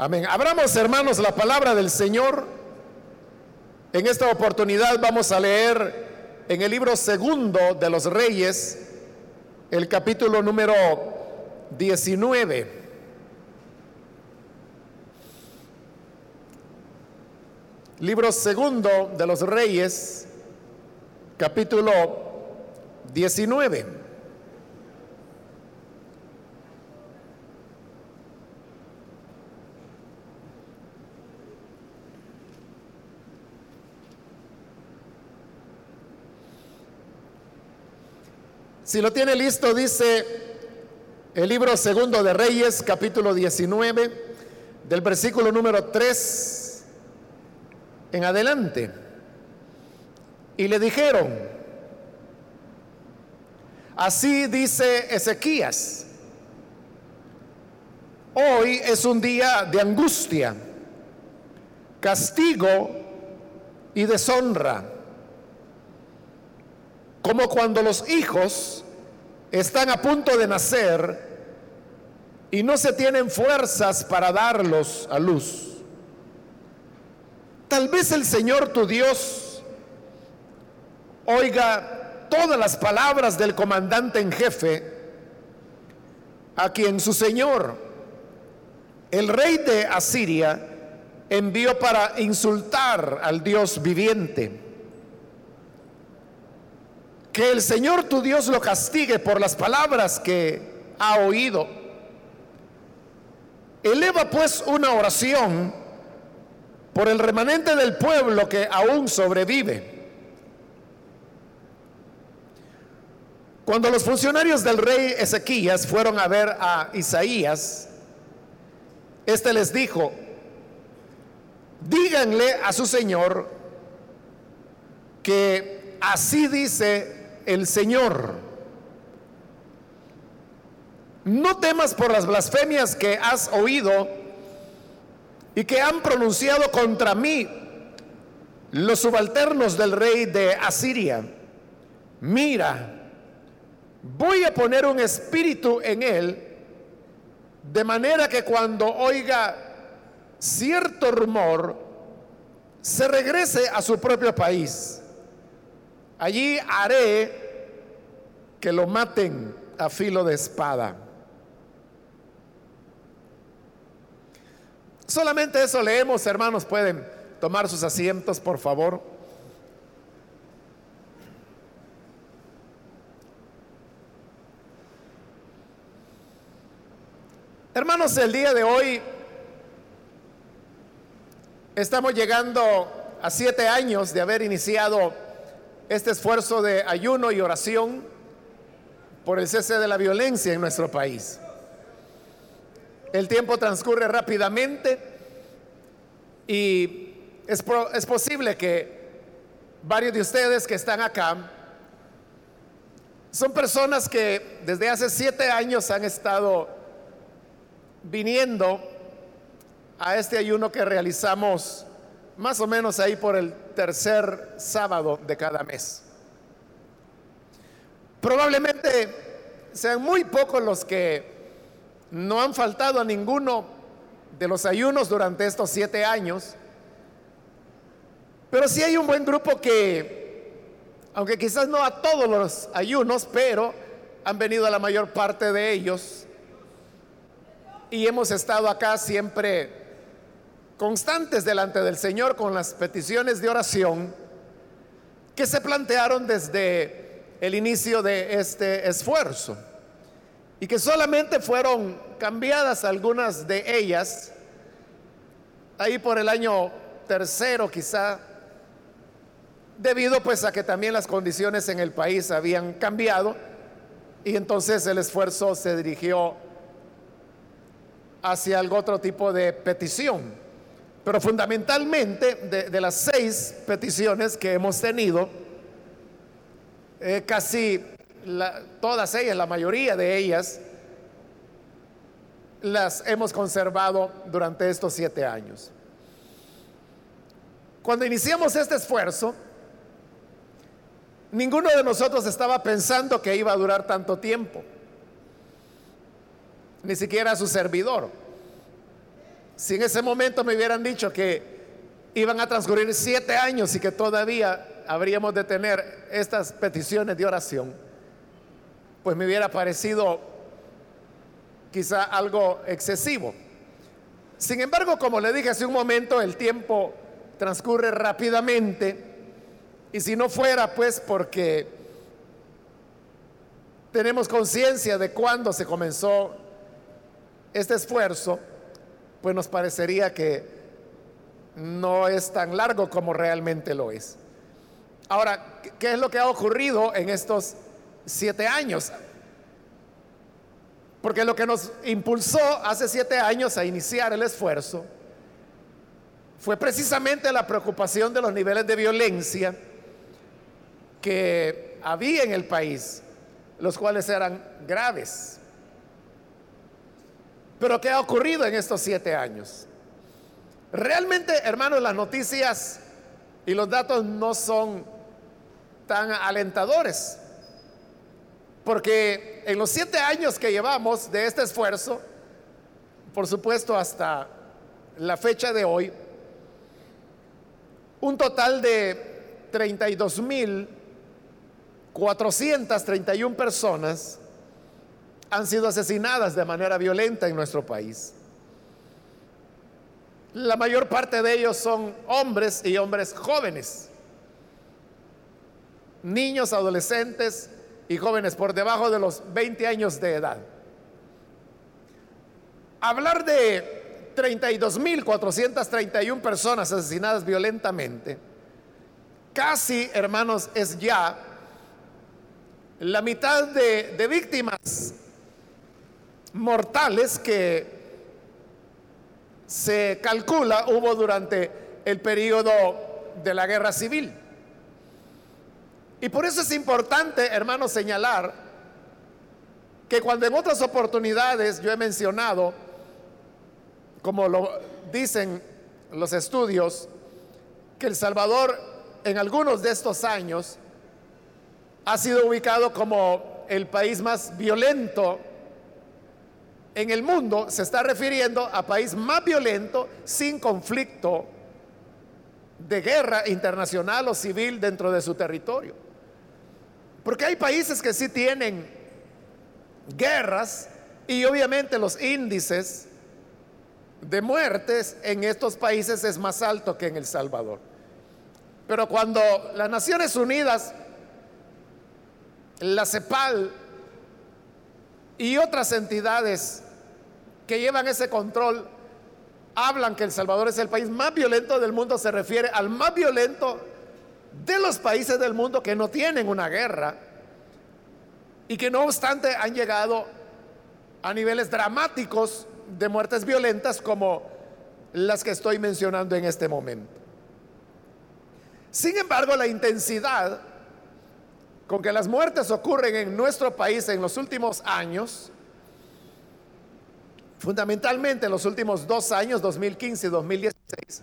Amén. Abramos, hermanos, la palabra del Señor. En esta oportunidad vamos a leer en el libro segundo de los Reyes, el capítulo número 19. Libro segundo de los Reyes, capítulo 19. Si lo tiene listo, dice el libro segundo de Reyes, capítulo 19, del versículo número 3 en adelante. Y le dijeron, así dice Ezequías, hoy es un día de angustia, castigo y deshonra como cuando los hijos están a punto de nacer y no se tienen fuerzas para darlos a luz. Tal vez el Señor tu Dios oiga todas las palabras del comandante en jefe, a quien su Señor, el rey de Asiria, envió para insultar al Dios viviente que el Señor tu Dios lo castigue por las palabras que ha oído. Eleva pues una oración por el remanente del pueblo que aún sobrevive. Cuando los funcionarios del rey Ezequías fueron a ver a Isaías, este les dijo, díganle a su señor que así dice el Señor. No temas por las blasfemias que has oído y que han pronunciado contra mí los subalternos del rey de Asiria. Mira, voy a poner un espíritu en él, de manera que cuando oiga cierto rumor, se regrese a su propio país. Allí haré que lo maten a filo de espada. Solamente eso leemos, hermanos. Pueden tomar sus asientos, por favor. Hermanos, el día de hoy estamos llegando a siete años de haber iniciado este esfuerzo de ayuno y oración por el cese de la violencia en nuestro país. El tiempo transcurre rápidamente y es, es posible que varios de ustedes que están acá son personas que desde hace siete años han estado viniendo a este ayuno que realizamos más o menos ahí por el tercer sábado de cada mes. Probablemente sean muy pocos los que no han faltado a ninguno de los ayunos durante estos siete años, pero sí hay un buen grupo que, aunque quizás no a todos los ayunos, pero han venido a la mayor parte de ellos y hemos estado acá siempre constantes delante del Señor con las peticiones de oración que se plantearon desde el inicio de este esfuerzo y que solamente fueron cambiadas algunas de ellas ahí por el año tercero quizá debido pues a que también las condiciones en el país habían cambiado y entonces el esfuerzo se dirigió hacia algún otro tipo de petición. Pero fundamentalmente de, las seis peticiones que hemos tenido, eh, casi todas ellas, la mayoría de ellas, las hemos conservado durante estos siete años. Cuando iniciamos este esfuerzo, ninguno de nosotros estaba pensando que iba a durar tanto tiempo, ni siquiera su servidor. Si en ese momento me hubieran dicho que iban a transcurrir siete años y que todavía habríamos de tener estas peticiones de oración, pues me hubiera parecido quizá algo excesivo. Sin embargo, como le dije hace un momento, el tiempo transcurre rápidamente y si no fuera pues porque tenemos conciencia de cuándo se comenzó este esfuerzo, pues nos parecería que no es tan largo como realmente lo es. Ahora, ¿qué es lo que ha ocurrido en estos siete años? Porque lo que nos impulsó hace siete años a iniciar el esfuerzo fue precisamente la preocupación de los niveles de violencia que había en el país, los cuales eran graves. Pero ¿qué ha ocurrido en estos siete años? Realmente, hermanos, las noticias y los datos no son tan alentadores. Porque en los siete años que llevamos de este esfuerzo, por supuesto hasta la fecha de hoy, un total de 32 mil 431 personas han sido asesinadas de manera violenta en nuestro país. La mayor parte de ellos son hombres y hombres jóvenes, niños, adolescentes y jóvenes por debajo de los 20 años de edad. Hablar de 32.431 personas asesinadas violentamente, casi, hermanos, es ya la mitad de, de víctimas mortales que se calcula hubo durante el periodo de la guerra civil. Y por eso es importante, hermanos, señalar que cuando en otras oportunidades yo he mencionado, como lo dicen los estudios, que El Salvador en algunos de estos años ha sido ubicado como el país más violento en el mundo se está refiriendo a país más violento sin conflicto de guerra internacional o civil dentro de su territorio. Porque hay países que sí tienen guerras y obviamente los índices de muertes en estos países es más alto que en El Salvador. Pero cuando las Naciones Unidas, la CEPAL y otras entidades que llevan ese control hablan que El Salvador es el país más violento del mundo, se refiere al más violento de los países del mundo que no tienen una guerra y que no obstante han llegado a niveles dramáticos de muertes violentas como las que estoy mencionando en este momento. Sin embargo, la intensidad con que las muertes ocurren en nuestro país en los últimos años fundamentalmente en los últimos dos años, 2015 y 2016,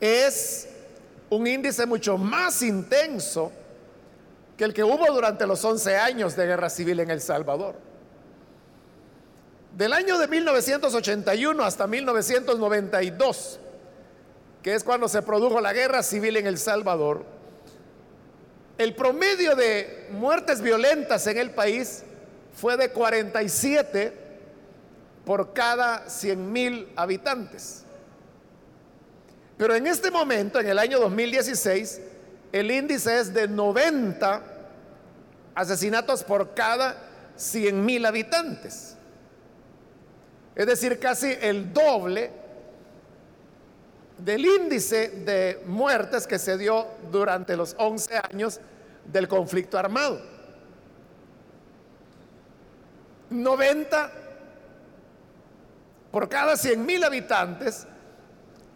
es un índice mucho más intenso que el que hubo durante los 11 años de guerra civil en El Salvador. Del año de 1981 hasta 1992, que es cuando se produjo la guerra civil en El Salvador, el promedio de muertes violentas en el país fue de 47 por cada 100 mil habitantes. Pero en este momento, en el año 2016, el índice es de 90 asesinatos por cada 100 mil habitantes. Es decir, casi el doble del índice de muertes que se dio durante los 11 años del conflicto armado. 90 por cada 100 mil habitantes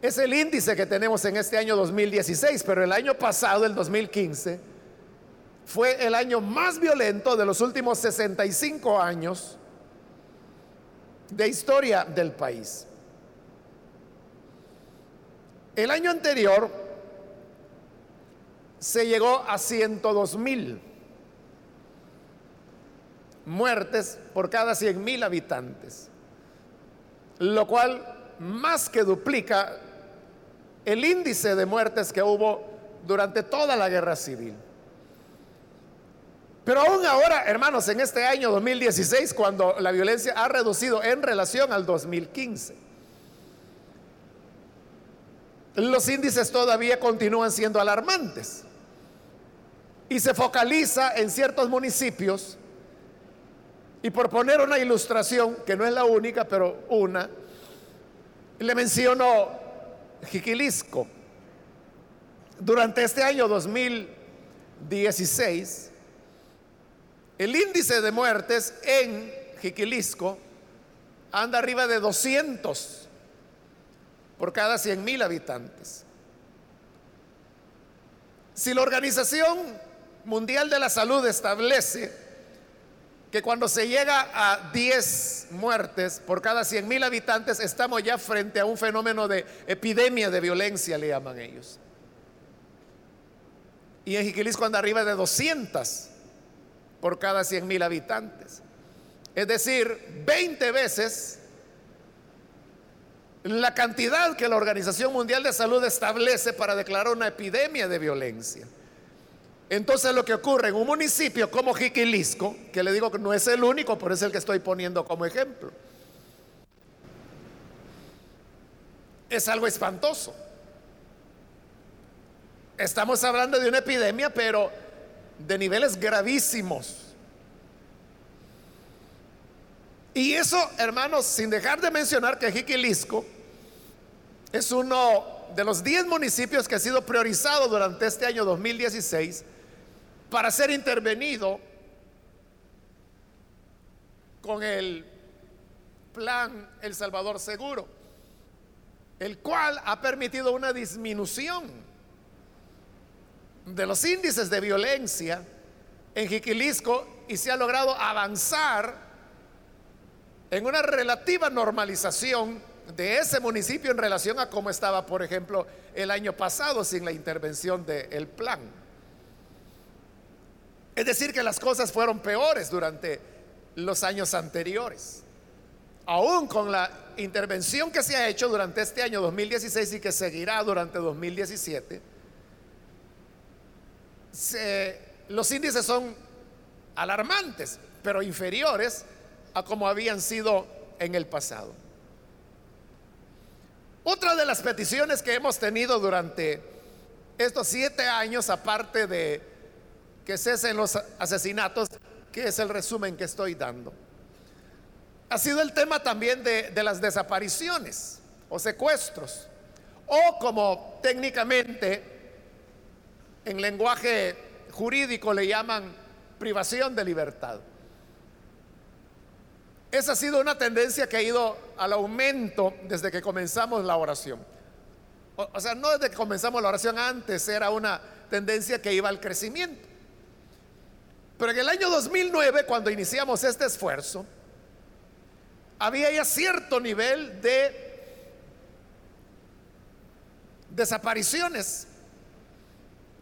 es el índice que tenemos en este año 2016, pero el año pasado, el 2015, fue el año más violento de los últimos 65 años de historia del país. El año anterior se llegó a 102 mil muertes por cada 100 mil habitantes lo cual más que duplica el índice de muertes que hubo durante toda la guerra civil. Pero aún ahora, hermanos, en este año 2016, cuando la violencia ha reducido en relación al 2015, los índices todavía continúan siendo alarmantes. Y se focaliza en ciertos municipios. Y por poner una ilustración, que no es la única, pero una, le menciono Jiquilisco. Durante este año 2016, el índice de muertes en Jiquilisco anda arriba de 200 por cada 100 mil habitantes. Si la Organización Mundial de la Salud establece que cuando se llega a 10 muertes por cada 100 mil habitantes, estamos ya frente a un fenómeno de epidemia de violencia, le llaman ellos. Y en Jiquilisco anda arriba de 200 por cada 100 mil habitantes. Es decir, 20 veces la cantidad que la Organización Mundial de Salud establece para declarar una epidemia de violencia. Entonces lo que ocurre en un municipio como Jiquilisco, que le digo que no es el único, pero es el que estoy poniendo como ejemplo, es algo espantoso. Estamos hablando de una epidemia, pero de niveles gravísimos. Y eso, hermanos, sin dejar de mencionar que Jiquilisco es uno de los 10 municipios que ha sido priorizado durante este año 2016 para ser intervenido con el plan El Salvador Seguro, el cual ha permitido una disminución de los índices de violencia en Jiquilisco y se ha logrado avanzar en una relativa normalización de ese municipio en relación a cómo estaba, por ejemplo, el año pasado sin la intervención del plan. Es decir, que las cosas fueron peores durante los años anteriores. Aún con la intervención que se ha hecho durante este año 2016 y que seguirá durante 2017, los índices son alarmantes, pero inferiores a como habían sido en el pasado. Otra de las peticiones que hemos tenido durante estos siete años, aparte de que cesen los asesinatos, que es el resumen que estoy dando, ha sido el tema también de, de las desapariciones o secuestros, o como técnicamente en lenguaje jurídico le llaman privación de libertad. Esa ha sido una tendencia que ha ido al aumento desde que comenzamos la oración. O, sea, no desde que comenzamos la oración, antes era una tendencia que iba al crecimiento. Pero en el año 2009, cuando iniciamos este esfuerzo, había ya cierto nivel de desapariciones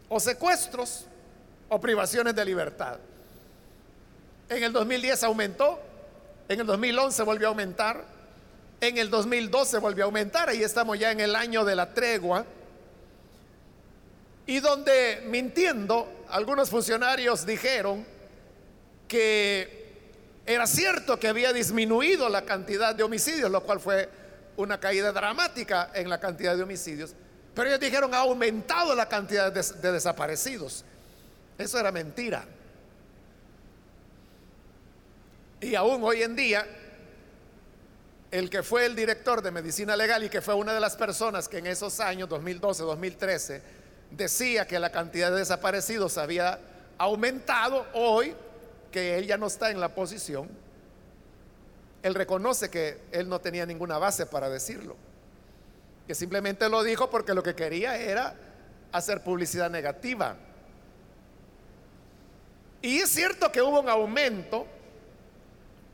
o secuestros o privaciones de libertad. En el 2010 aumentó, en el 2011 volvió a aumentar, en el 2012 volvió a aumentar, ahí estamos ya en el año de la tregua, y donde mintiendo algunos funcionarios dijeron que era cierto que había disminuido la cantidad de homicidios, lo cual fue una caída dramática en la cantidad de homicidios, pero ellos dijeron, ha aumentado la cantidad de, de desaparecidos. Eso era mentira. Y aún hoy en día, el que fue el director de medicina legal y que fue una de las personas que en esos años, 2012, 2013, decía que la cantidad de desaparecidos había aumentado, hoy que él ya no está en la posición, él reconoce que él no tenía ninguna base para decirlo que simplemente lo dijo porque lo que quería era hacer publicidad negativa. Y es cierto que hubo un aumento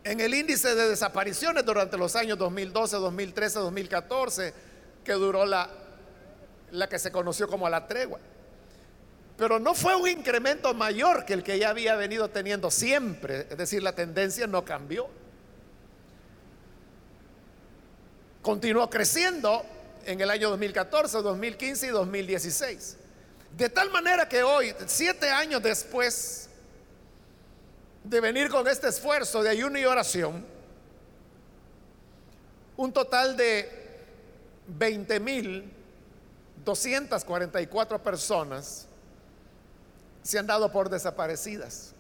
en el índice de desapariciones durante los años 2012, 2013, 2014, que duró la, la que se conoció como la tregua. Pero no fue un incremento mayor que el que ya había venido teniendo siempre, es decir, la tendencia no cambió. continuó creciendo en el año 2014, 2015 y 2016. De tal manera que hoy, siete años después de venir con este esfuerzo de ayuno y oración, un total de 20 mil 244 personas se han dado por desaparecidas,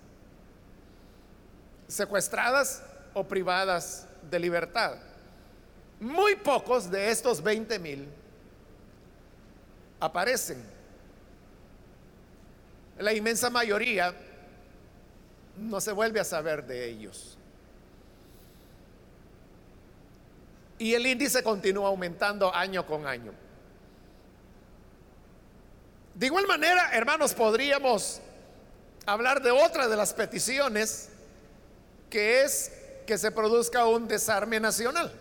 secuestradas o privadas de libertad. Muy pocos de estos 20 mil aparecen. La inmensa mayoría no se vuelve a saber de ellos. Y el índice continúa aumentando año con año. De igual manera, hermanos, podríamos hablar de otra de las peticiones, que es que se produzca un desarme nacional.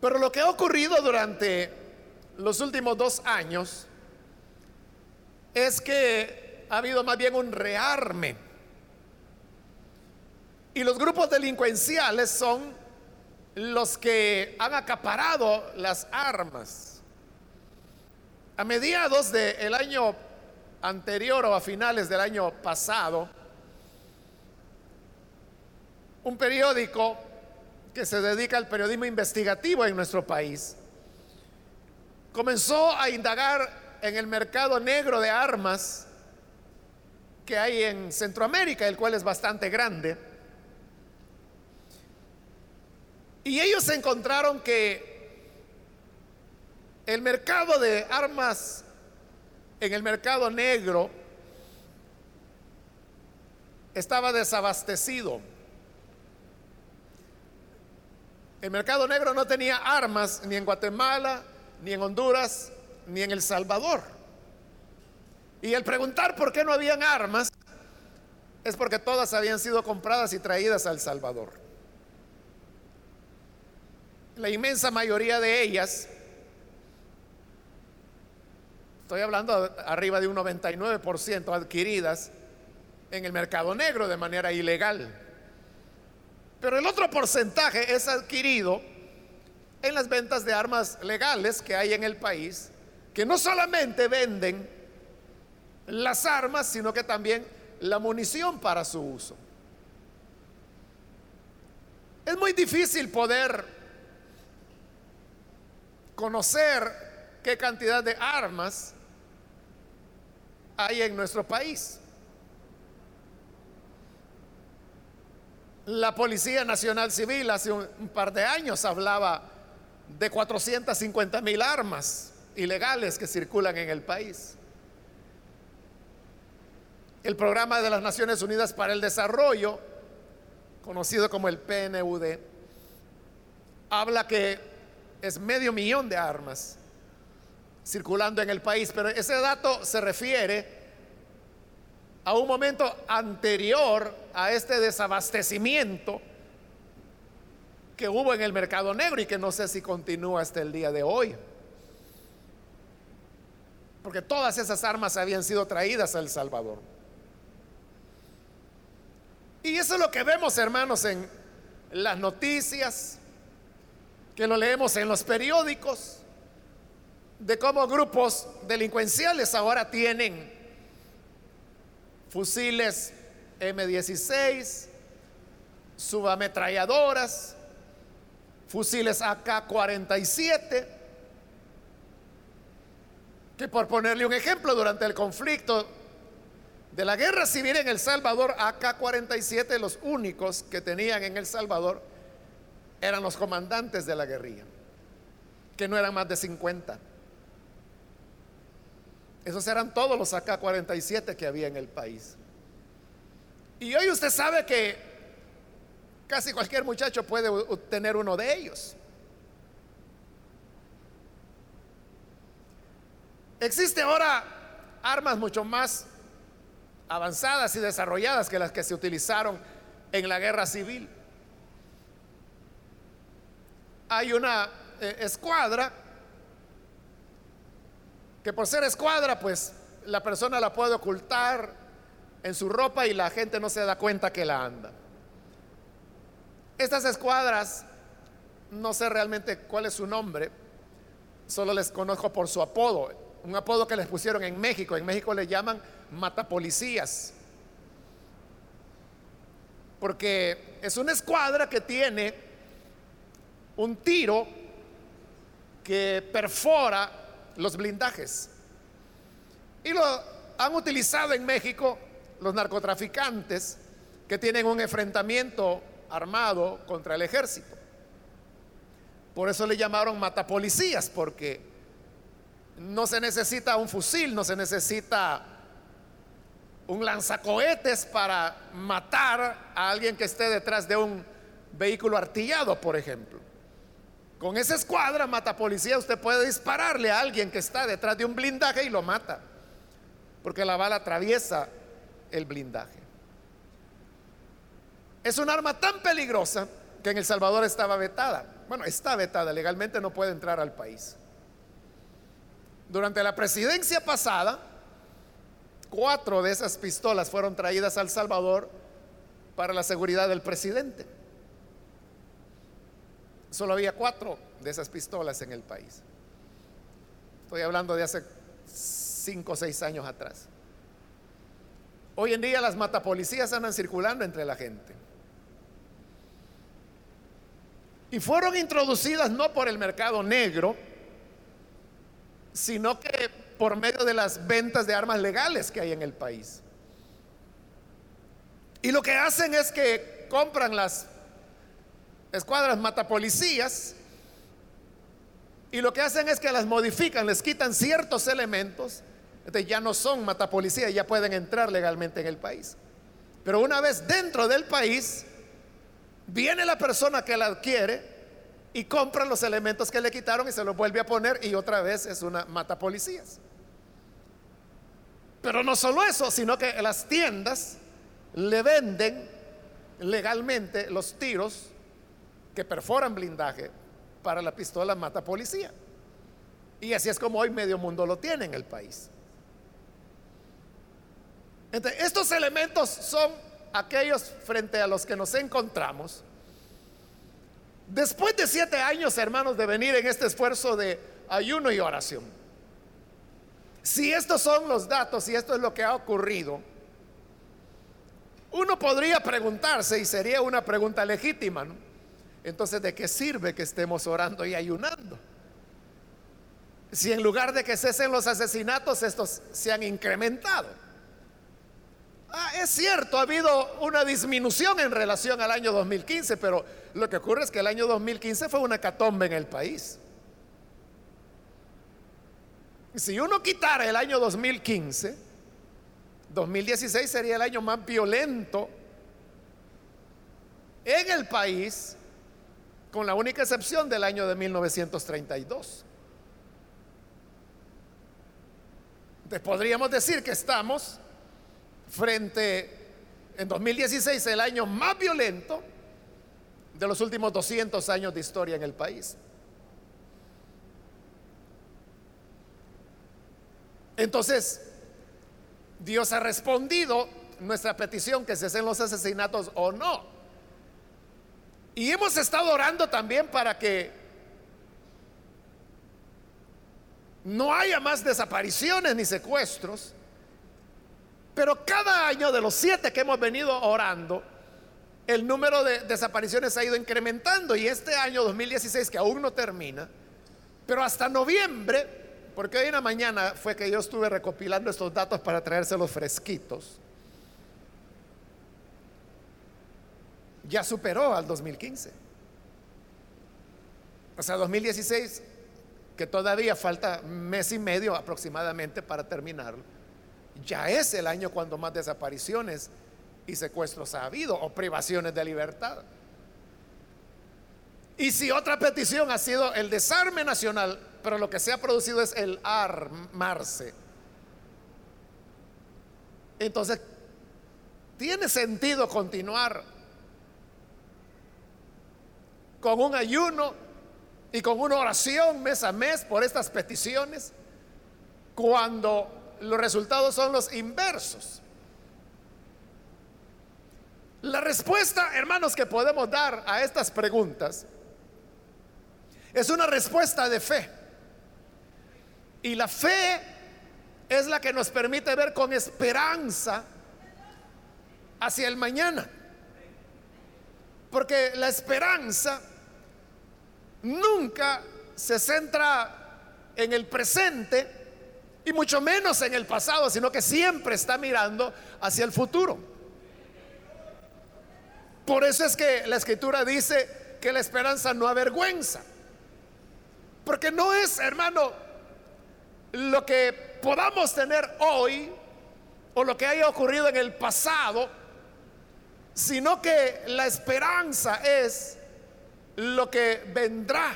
Pero lo que ha ocurrido durante los últimos dos años es que ha habido más bien un rearme. Y los grupos delincuenciales son los que han acaparado las armas. A mediados del año anterior o a finales del año pasado, un periódico que se dedica al periodismo investigativo en nuestro país, comenzó a indagar en el mercado negro de armas que hay en Centroamérica, el cual es bastante grande. Y ellos encontraron que el mercado de armas en el mercado negro estaba desabastecido. El mercado negro no tenía armas ni en Guatemala, ni en Honduras, ni en El Salvador. Y el preguntar por qué no habían armas es porque todas habían sido compradas y traídas a El Salvador. La inmensa mayoría de ellas, estoy hablando arriba de un 99% adquiridas en el mercado negro de manera ilegal. Pero el otro porcentaje es adquirido en las ventas de armas legales que hay en el país, que no solamente venden las armas, sino que también la munición para su uso. Es muy difícil poder conocer qué cantidad de armas hay en nuestro país. La Policía Nacional Civil hace un, par de años hablaba de 450 mil armas ilegales que circulan en el país. El programa de las Naciones Unidas para el Desarrollo, conocido como el PNUD, habla que es medio millón de armas circulando en el país, pero ese dato se refiere a un momento anterior a este desabastecimiento que hubo en el mercado negro y que no sé si continúa hasta el día de hoy. Porque todas esas armas habían sido traídas a El Salvador. Y eso es lo que vemos, hermanos, en las noticias, que lo leemos en los periódicos, de cómo grupos delincuenciales ahora tienen fusiles M16, subametralladoras, fusiles AK-47, que por ponerle un ejemplo, durante el conflicto de la guerra civil en El Salvador, AK-47 los únicos que tenían en El Salvador eran los comandantes de la guerrilla, que no eran más de 50. Esos eran todos los AK-47 que había en el país. Y hoy usted sabe que casi cualquier muchacho puede tener uno de ellos. Existe ahora armas mucho más avanzadas y desarrolladas que las que se utilizaron en la guerra civil. Hay una eh, escuadra que por ser escuadra, pues la persona la puede ocultar en su ropa y la gente no se da cuenta que la anda. Estas escuadras no sé realmente cuál es su nombre, solo les conozco por su apodo, un apodo que les pusieron en México. En México le llaman matapolicías, porque es una escuadra que tiene un tiro que perfora los blindajes. Y lo han utilizado en México los narcotraficantes que tienen un enfrentamiento armado contra el ejército. Por eso le llamaron matapolicías, porque no se necesita un fusil, no se necesita un lanzacohetes para matar a alguien que esté detrás de un vehículo artillado, por ejemplo. Con esa escuadra matapolicía usted puede dispararle a alguien que está detrás de un blindaje y lo mata, porque la bala atraviesa el blindaje. Es un arma tan peligrosa que en El Salvador estaba vetada. Bueno, está vetada, legalmente no puede entrar al país. Durante la presidencia pasada, cuatro de esas pistolas fueron traídas al Salvador para la seguridad del presidente. Solo había cuatro de esas pistolas en el país. Estoy hablando de hace cinco o seis años atrás. Hoy en día las matapolicías andan circulando entre la gente. Y fueron introducidas no por el mercado negro, sino que por medio de las ventas de armas legales que hay en el país. Y lo que hacen es que compran las escuadras matapolicías y lo que hacen es que las modifican, les quitan ciertos elementos, ya no son matapolicías, ya pueden entrar legalmente en el país. Pero una vez dentro del país, viene la persona que la adquiere y compra los elementos que le quitaron y se los vuelve a poner y otra vez es una mata policías. Pero no solo eso, sino que las tiendas le venden legalmente los tiros que perforan blindaje para la pistola mata policía. Y así es como hoy medio mundo lo tiene en el país. Entonces, estos elementos son aquellos frente a los que nos encontramos después de siete años, hermanos, de venir en este esfuerzo de ayuno y oración. Si estos son los datos y esto es lo que ha ocurrido, uno podría preguntarse, y sería una pregunta legítima, entonces, ¿de qué sirve que estemos orando y ayunando? Si en lugar de que cesen los asesinatos, estos se han incrementado. Ah, es cierto, ha habido una disminución en relación al año 2015, pero lo que ocurre es que el año 2015 fue una catombe en el país. Si uno quitara el año 2015, 2016 sería el año más violento en el país, con la única excepción del año de 1932. Entonces podríamos decir que estamos frente en 2016 el año más violento de los últimos 200 años de historia en el país. Entonces, Dios ha respondido nuestra petición que cesen los asesinatos o no. Y hemos estado orando también para que no haya más desapariciones ni secuestros. Pero cada año de los siete que hemos venido orando, el número de desapariciones ha ido incrementando. Y este año 2016 que aún no termina, pero hasta noviembre, porque hoy en la mañana fue que yo estuve recopilando estos datos para traérselos fresquitos, ya superó al 2015. O sea, 2016, que todavía falta mes y medio aproximadamente para terminarlo ya es el año cuando más desapariciones y secuestros ha habido o privaciones de libertad. Y si otra petición ha sido el desarme nacional, pero lo que se ha producido es el armarse, entonces tiene sentido continuar con un ayuno y con una oración mes a mes por estas peticiones cuando los resultados son los inversos. La respuesta, hermanos, que podemos dar a estas preguntas Es una respuesta de fe. Y la fe es la que nos permite ver con esperanza hacia el mañana. Porque la esperanza nunca se centra en el presente y mucho menos en el pasado, sino que siempre está mirando hacia el futuro. Por eso es que la escritura dice que la esperanza no avergüenza. Porque no es, hermano, lo que podamos tener hoy o lo que haya ocurrido en el pasado, sino que la esperanza es lo que vendrá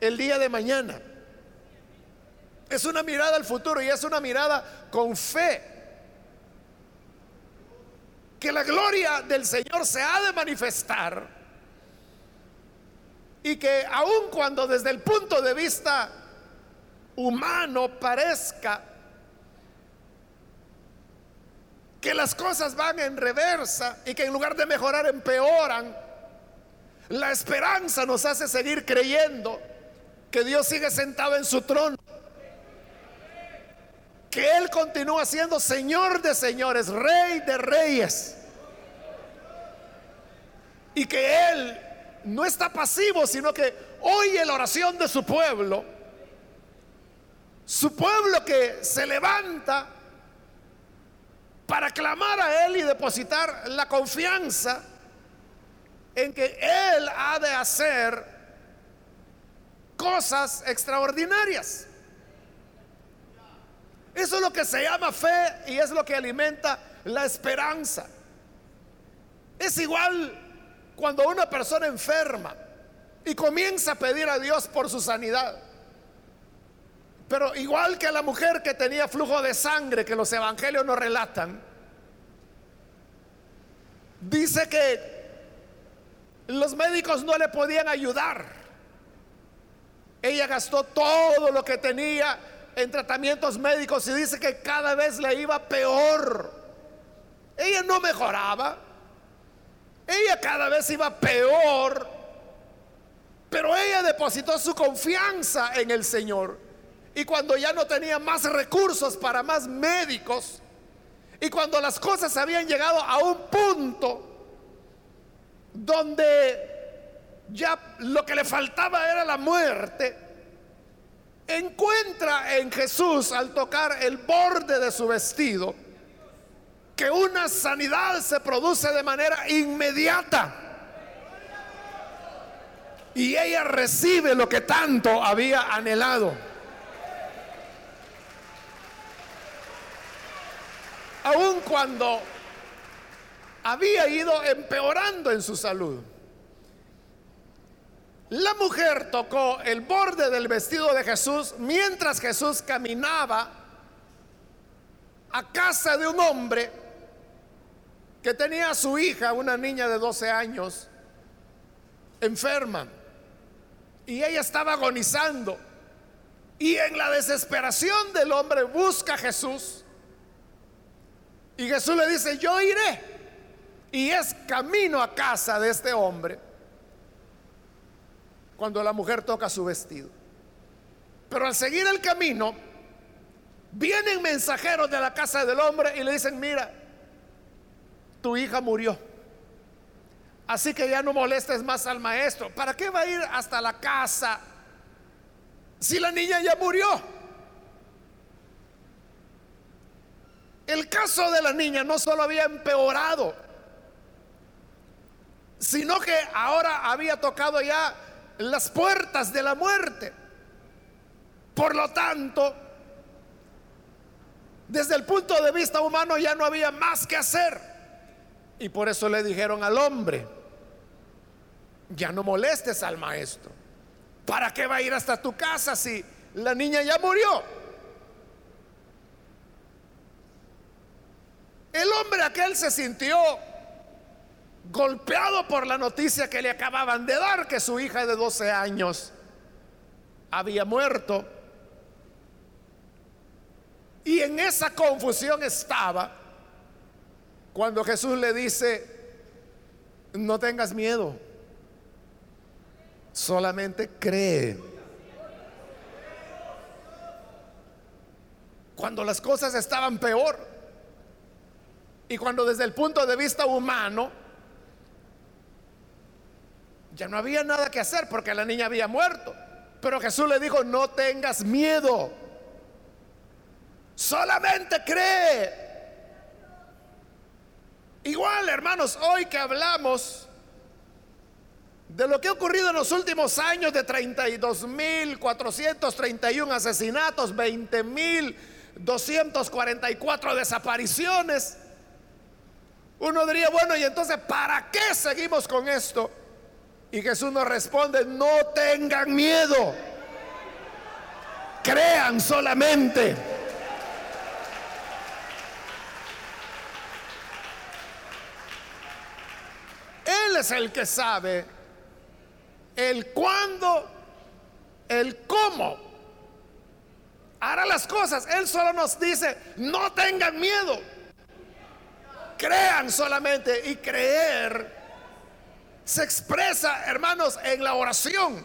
el día de mañana. Es una mirada al futuro y es una mirada con fe. Que la gloria del Señor se ha de manifestar y que aun cuando desde el punto de vista humano parezca que las cosas van en reversa y que en lugar de mejorar empeoran, la esperanza nos hace seguir creyendo que Dios sigue sentado en su trono, que Él continúa siendo Señor de señores, Rey de reyes, y que Él no está pasivo, sino que oye la oración de su pueblo. Su pueblo que se levanta para clamar a Él y depositar la confianza en que Él ha de hacer cosas extraordinarias. Eso es lo que se llama fe y es lo que alimenta la esperanza. Es igual cuando una persona enferma y comienza a pedir a Dios por su sanidad. Pero igual que la mujer que tenía flujo de sangre, que los evangelios nos relatan, dice que los médicos no le podían ayudar. Ella gastó todo lo que tenía en tratamientos médicos y dice que cada vez le iba peor. Ella no mejoraba. Ella cada vez iba peor. Pero ella depositó su confianza en el Señor. Y cuando ya no tenía más recursos para más médicos, y cuando las cosas habían llegado a un punto donde ya lo que le faltaba era la muerte, encuentra en Jesús al tocar el borde de su vestido que una sanidad se produce de manera inmediata. Y ella recibe lo que tanto había anhelado. aun cuando había ido empeorando en su salud. La mujer tocó el borde del vestido de Jesús mientras Jesús caminaba a casa de un hombre que tenía a su hija, una niña de 12 años, enferma. Y ella estaba agonizando. Y en la desesperación del hombre busca a Jesús y Jesús le dice, yo iré. Y es camino a casa de este hombre cuando la mujer toca su vestido. Pero al seguir el camino, vienen mensajeros de la casa del hombre y le dicen, mira, tu hija murió. Así que ya no molestes más al maestro. ¿Para qué va a ir hasta la casa si la niña ya murió? El caso de la niña no solo había empeorado, sino que ahora había tocado ya las puertas de la muerte. Por lo tanto, desde el punto de vista humano ya no había más que hacer. Y por eso le dijeron al hombre, ya no molestes al maestro. ¿Para qué va a ir hasta tu casa si la niña ya murió? El hombre aquel se sintió golpeado por la noticia que le acababan de dar que su hija de 12 años había muerto. Y en esa confusión estaba cuando Jesús le dice, no tengas miedo, solamente cree. Cuando las cosas estaban peor y cuando desde el punto de vista humano ya no había nada que hacer porque la niña había muerto. Pero Jesús le dijo, no tengas miedo, solamente cree. Igual, hermanos, hoy que hablamos de lo que ha ocurrido en los últimos años de 32.431 asesinatos, 20.244 desapariciones, uno diría, bueno, y entonces, ¿para qué seguimos con esto? Y Jesús nos responde, no tengan miedo, crean solamente. Él es el que sabe el cuándo, el cómo hará las cosas. Él solo nos dice, no tengan miedo, crean solamente y creer se expresa, hermanos, en la oración.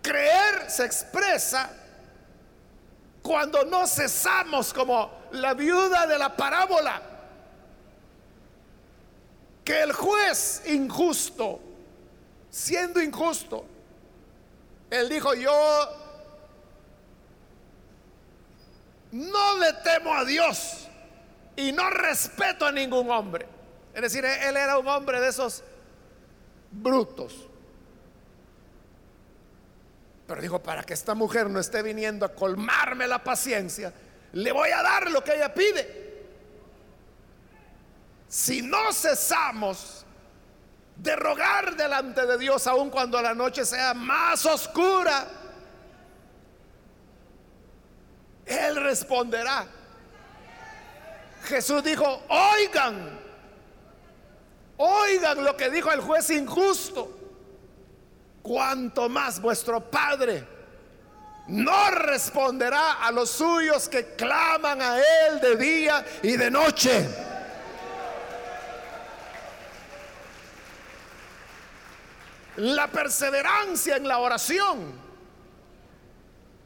Creer se expresa cuando no cesamos como la viuda de la parábola. Que el juez injusto, siendo injusto, él dijo, yo no le temo a Dios y no respeto a ningún hombre. Es decir, él era un hombre de esos brutos. Pero dijo, para que esta mujer no esté viniendo a colmarme la paciencia, le voy a dar lo que ella pide. Si no cesamos de rogar delante de Dios, aun cuando la noche sea más oscura, Él responderá. Jesús dijo, oigan Oigan lo que dijo el juez injusto. Cuanto más vuestro Padre no responderá a los suyos que claman a Él de día y de noche. La perseverancia en la oración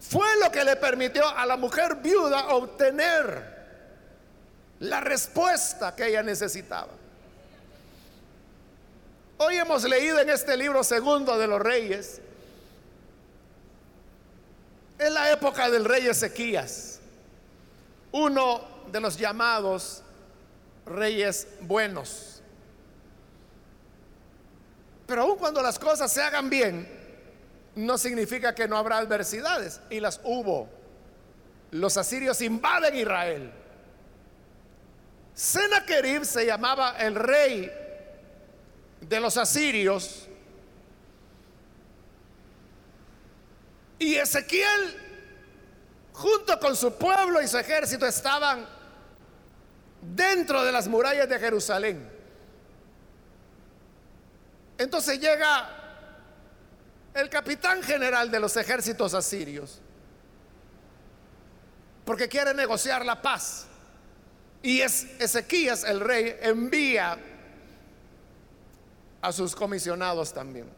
fue lo que le permitió a la mujer viuda obtener la respuesta que ella necesitaba. Hoy hemos leído en este libro segundo de los reyes, en la época del rey Ezequías, uno de los llamados reyes buenos. Pero aun cuando las cosas se hagan bien, no significa que no habrá adversidades, y las hubo. Los asirios invaden Israel. Sennacherib se llamaba el rey de los asirios. Y Ezequiel, junto con su pueblo y su ejército, estaban dentro de las murallas de Jerusalén. Entonces llega el capitán general de los ejércitos asirios, porque quiere negociar la paz. Y es Ezequías, el rey, envía a sus comisionados también.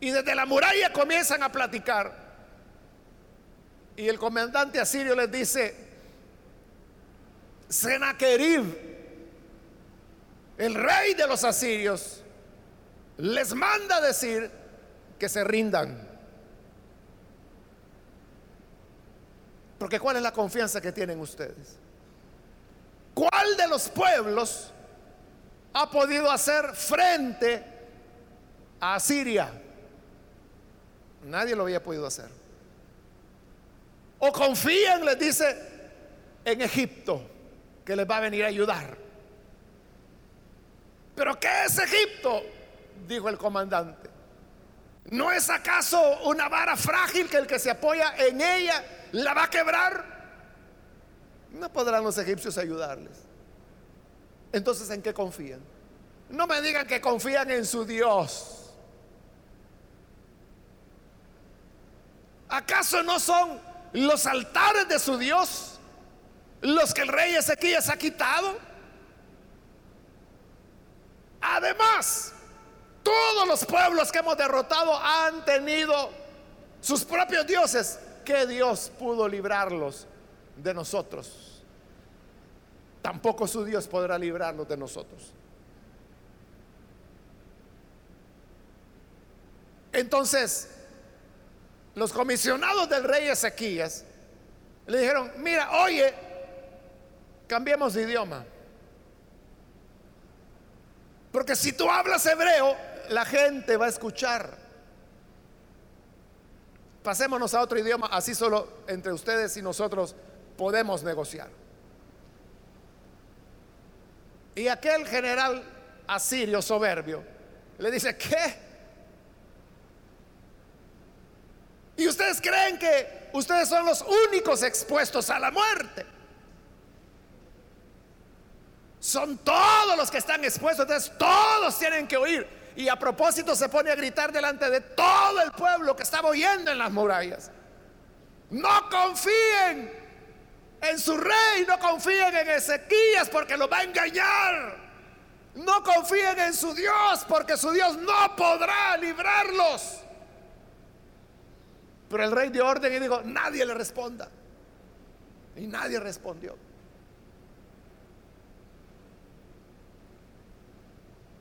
Y desde la muralla comienzan a platicar. Y el comandante asirio les dice, Senaquerib, el rey de los asirios, les manda decir que se rindan. Porque ¿cuál es la confianza que tienen ustedes? ¿Cuál de los pueblos ha podido hacer frente a Siria. Nadie lo había podido hacer. O confían, les dice, en Egipto, que les va a venir a ayudar. ¿Pero qué es Egipto? Dijo el comandante. ¿No es acaso una vara frágil que el que se apoya en ella la va a quebrar? No podrán los egipcios ayudarles. Entonces, ¿en qué confían? No me digan que confían en su Dios. ¿Acaso no son los altares de su Dios los que el rey Ezequías ha quitado? Además, Todos los pueblos que hemos derrotado han tenido sus propios dioses. ¿Qué Dios pudo librarlos de nosotros? Tampoco su Dios podrá librarlos de nosotros. Entonces, los comisionados del rey Ezequías le dijeron, mira, oye, cambiemos de idioma. Porque si tú hablas hebreo, la gente va a escuchar. Pasémonos a otro idioma, así solo entre ustedes y nosotros podemos negociar. Y aquel general asirio soberbio le dice, ¿qué? Y ustedes creen que ustedes son los únicos expuestos a la muerte. Son todos los que están expuestos, entonces todos tienen que oír. Y a propósito se pone a gritar delante de todo el pueblo que estaba oyendo en las murallas. No confíen en su rey, no confíen en Ezequías porque lo va a engañar. No confíen en su Dios porque su Dios no podrá librarlos. Pero el rey dio orden y dijo, nadie le responda. Y nadie respondió.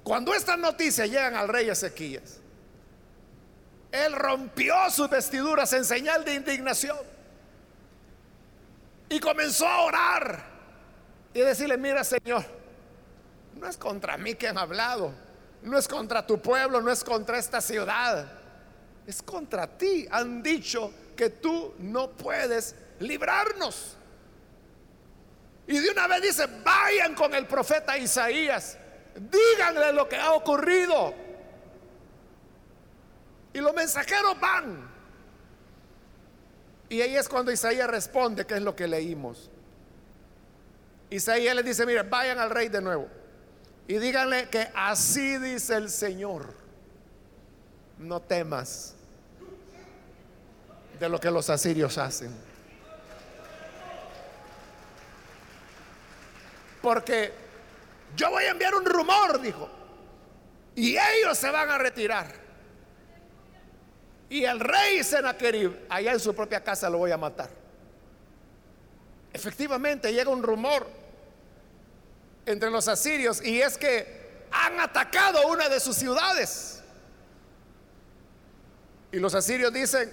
Cuando estas noticias llegan al rey Ezequías, él rompió sus vestiduras en señal de indignación y comenzó a orar y decirle, mira Señor, no es contra mí que han hablado, no es contra tu pueblo, no es contra esta ciudad es contra ti. Han dicho que tú no puedes librarnos. Y de una vez dice, vayan con el profeta Isaías, díganle lo que ha ocurrido. Y los mensajeros van. Y ahí es cuando Isaías responde, que es lo que leímos. Isaías le dice, mire, vayan al rey de nuevo. Y díganle que así dice el Señor no temas de lo que los asirios hacen. Porque yo voy a enviar un rumor, dijo, y ellos se van a retirar. Y el rey Senaquerib, allá en su propia casa, lo voy a matar. Efectivamente, llega un rumor entre los asirios y es que han atacado una de sus ciudades. Y los asirios dicen,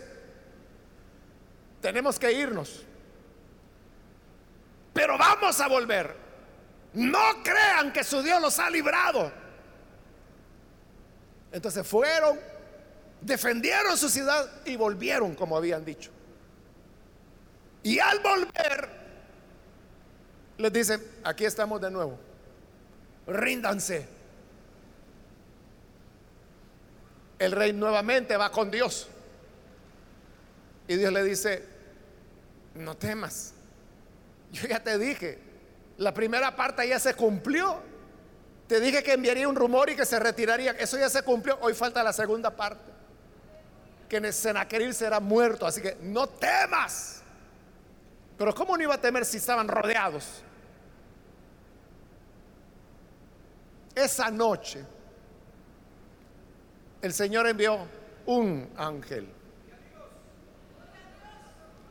tenemos que irnos. Pero vamos a volver. No crean que su Dios los ha librado. Entonces fueron, defendieron su ciudad y volvieron como habían dicho. Y al volver, les dicen, aquí estamos de nuevo. Ríndanse. el rey nuevamente va con Dios. Y Dios le dice, no temas. Yo ya te dije, la primera parte ya se cumplió. Te dije que enviaría un rumor y que se retiraría. Eso ya se cumplió. Hoy falta la segunda parte. Que Senaqueril será muerto. Así que no temas. Pero ¿cómo no iba a temer si estaban rodeados? Esa noche el Señor envió un ángel.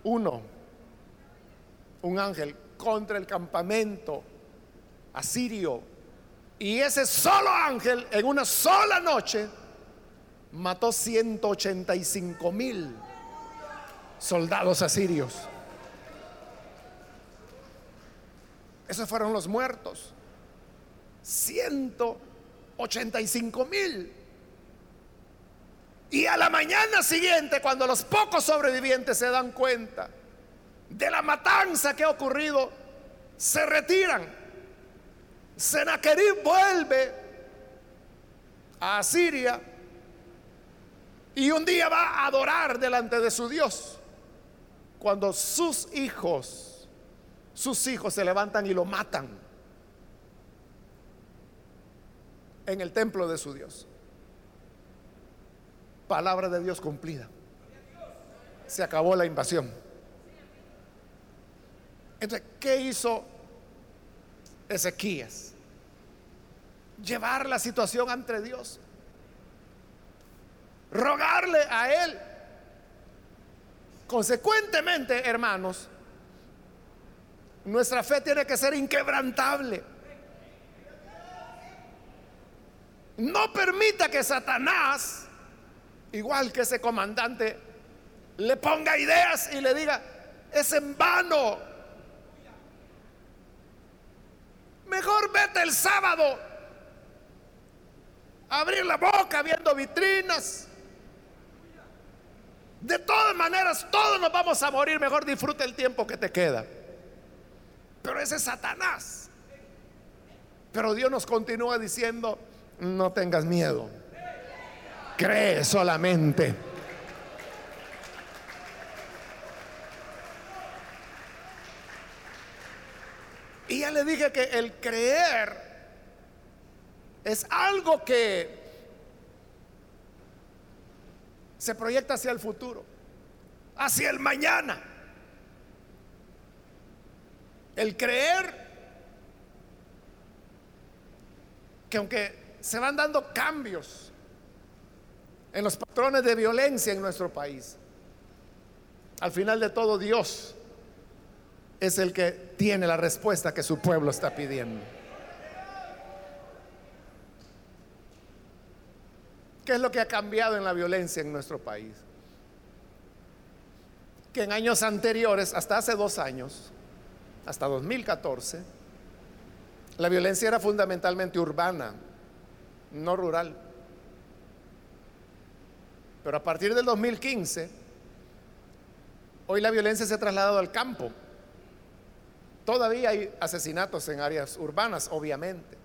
Uno. Un ángel contra el campamento asirio. Y ese solo ángel en una sola noche mató 185 mil soldados asirios. Esos fueron los muertos. 185 mil. Y a la mañana siguiente, cuando los pocos sobrevivientes se dan cuenta de la matanza que ha ocurrido, se retiran. Senaquerib vuelve a Siria y un día va a adorar delante de su Dios. Cuando sus hijos, sus hijos se levantan y lo matan en el templo de su Dios palabra de Dios cumplida. Se acabó la invasión. Entonces, ¿qué hizo Ezequías? Llevar la situación ante Dios. Rogarle a Él. Consecuentemente, hermanos, nuestra fe tiene que ser inquebrantable. No permita que Satanás, igual que ese comandante, le ponga ideas y le diga, es en vano. Mejor vete el sábado abrir la boca viendo vitrinas. De todas maneras, todos nos vamos a morir. Mejor disfruta el tiempo que te queda. Pero ese es Satanás. Pero Dios nos continúa diciendo, no tengas miedo. Cree solamente. Y ya le dije que el creer es algo que se proyecta hacia el futuro, hacia el mañana. El creer que aunque se van dando cambios en los patrones de violencia en nuestro país, al final de todo Dios es el que tiene la respuesta que su pueblo está pidiendo. ¿Qué es lo que ha cambiado en la violencia en nuestro país? Que en años anteriores, hasta hace dos años, hasta 2014, la violencia era fundamentalmente urbana, no rural. Pero a partir del 2015, hoy la violencia se ha trasladado al campo. Todavía hay asesinatos en áreas urbanas, obviamente,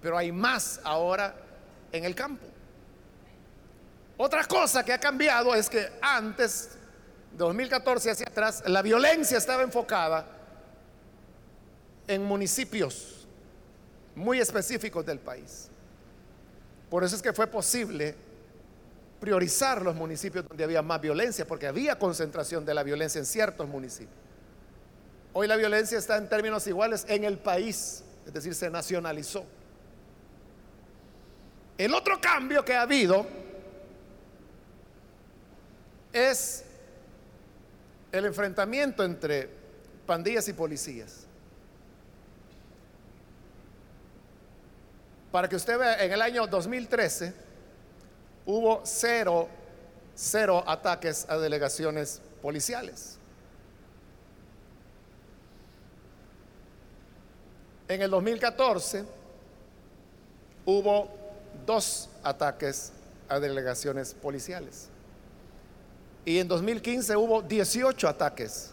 pero hay más ahora en el campo. Otra cosa que ha cambiado es que antes, de 2014 hacia atrás, la violencia estaba enfocada en municipios muy específicos del país. Por eso es que fue posible priorizar los municipios donde había más violencia, porque había concentración de la violencia en ciertos municipios. Hoy la violencia está en términos iguales en el país, es decir, se nacionalizó. El otro cambio que ha habido es el enfrentamiento entre pandillas y policías. Para que usted vea, en el año 2013 hubo cero, cero ataques a delegaciones policiales. En el 2014 hubo dos ataques a delegaciones policiales. Y en 2015 hubo 18 ataques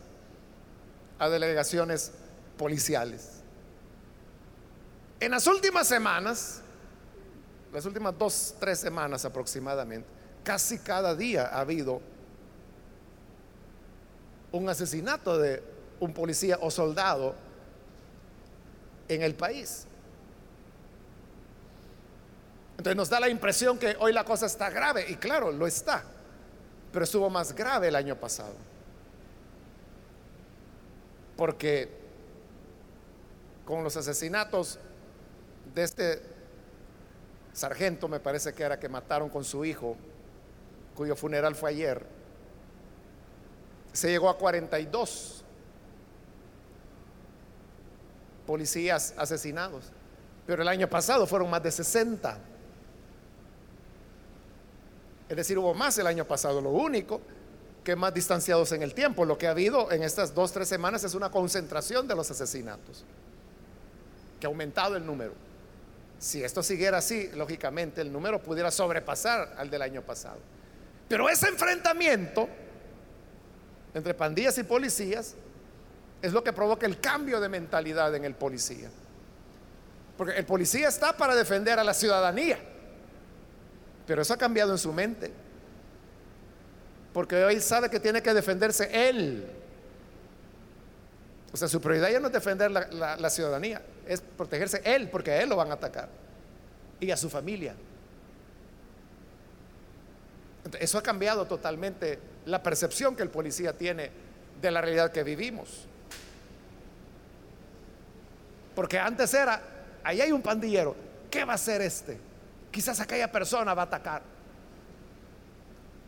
a delegaciones policiales. En las últimas semanas, las últimas dos, tres semanas aproximadamente, casi cada día ha habido un asesinato de un policía o soldado en el país. Entonces nos da la impresión que hoy la cosa está grave, y claro, lo está, pero estuvo más grave el año pasado. Porque con los asesinatos de este sargento, me parece que era que mataron con su hijo, cuyo funeral fue ayer, se llegó a 42 policías asesinados. Pero el año pasado fueron más de 60. Es decir, hubo más el año pasado. Lo único que más distanciados en el tiempo. Lo que ha habido en estas dos, tres semanas es una concentración de los asesinatos, que ha aumentado el número. Si esto siguiera así, lógicamente el número pudiera sobrepasar al del año pasado. Pero ese enfrentamiento entre pandillas y policías es lo que provoca el cambio de mentalidad en el policía. Porque el policía está para defender a la ciudadanía, pero eso ha cambiado en su mente. Porque hoy sabe que tiene que defenderse él. O sea, su prioridad ya no es defender la, ciudadanía, es protegerse él, porque a él lo van a atacar. Y a su familia. eso ha cambiado totalmente la percepción que el policía tiene de la realidad que vivimos. Porque antes era, ahí hay un pandillero, ¿qué va a hacer este? Quizás aquella persona va a atacar.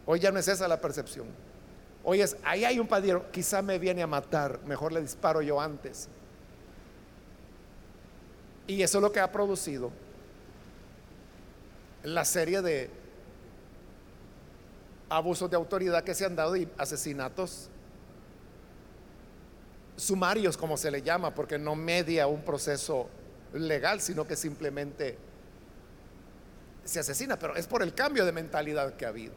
Hoy ya no es esa la percepción. Hoy es, ahí hay un pandillero, quizá me viene a matar, mejor le disparo yo antes. Y eso es lo que ha producido la serie de abusos de autoridad que se han dado y asesinatos sumarios, como se le llama, porque no media un proceso legal, sino que simplemente se asesina, pero es por el cambio de mentalidad que ha habido.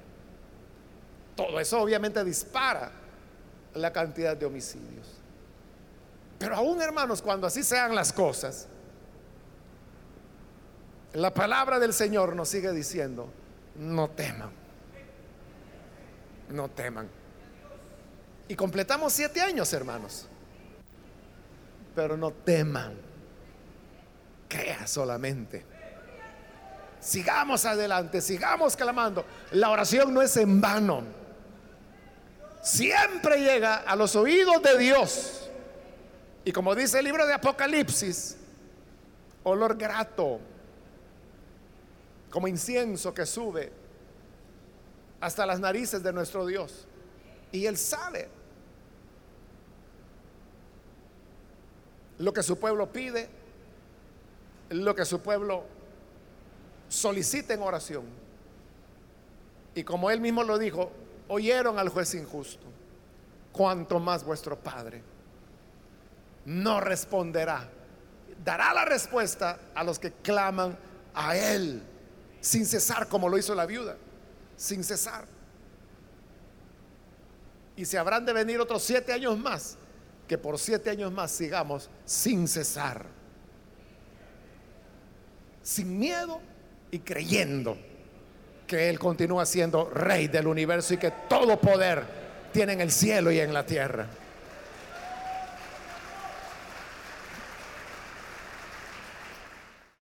Todo eso obviamente dispara la cantidad de homicidios. Pero aún hermanos, cuando así sean las cosas, la palabra del Señor nos sigue diciendo, no teman, no teman. Y completamos siete años, hermanos. Pero no teman, crea solamente. Sigamos adelante, sigamos clamando. La oración no es en vano. Siempre llega a los oídos de Dios. Y como dice el libro de Apocalipsis, olor grato, como incienso que sube hasta las narices de nuestro Dios. Y Él sabe lo que su pueblo pide, lo que su pueblo solicita en oración. Y como Él mismo lo dijo, oyeron al juez injusto, cuanto más vuestro Padre no responderá, dará la respuesta a los que claman a Él sin cesar como lo hizo la viuda, sin cesar. Y se habrán de venir otros siete años más, que por siete años más sigamos sin cesar, sin miedo y creyendo que Él continúa siendo rey del universo y que todo poder tiene en el cielo y en la tierra.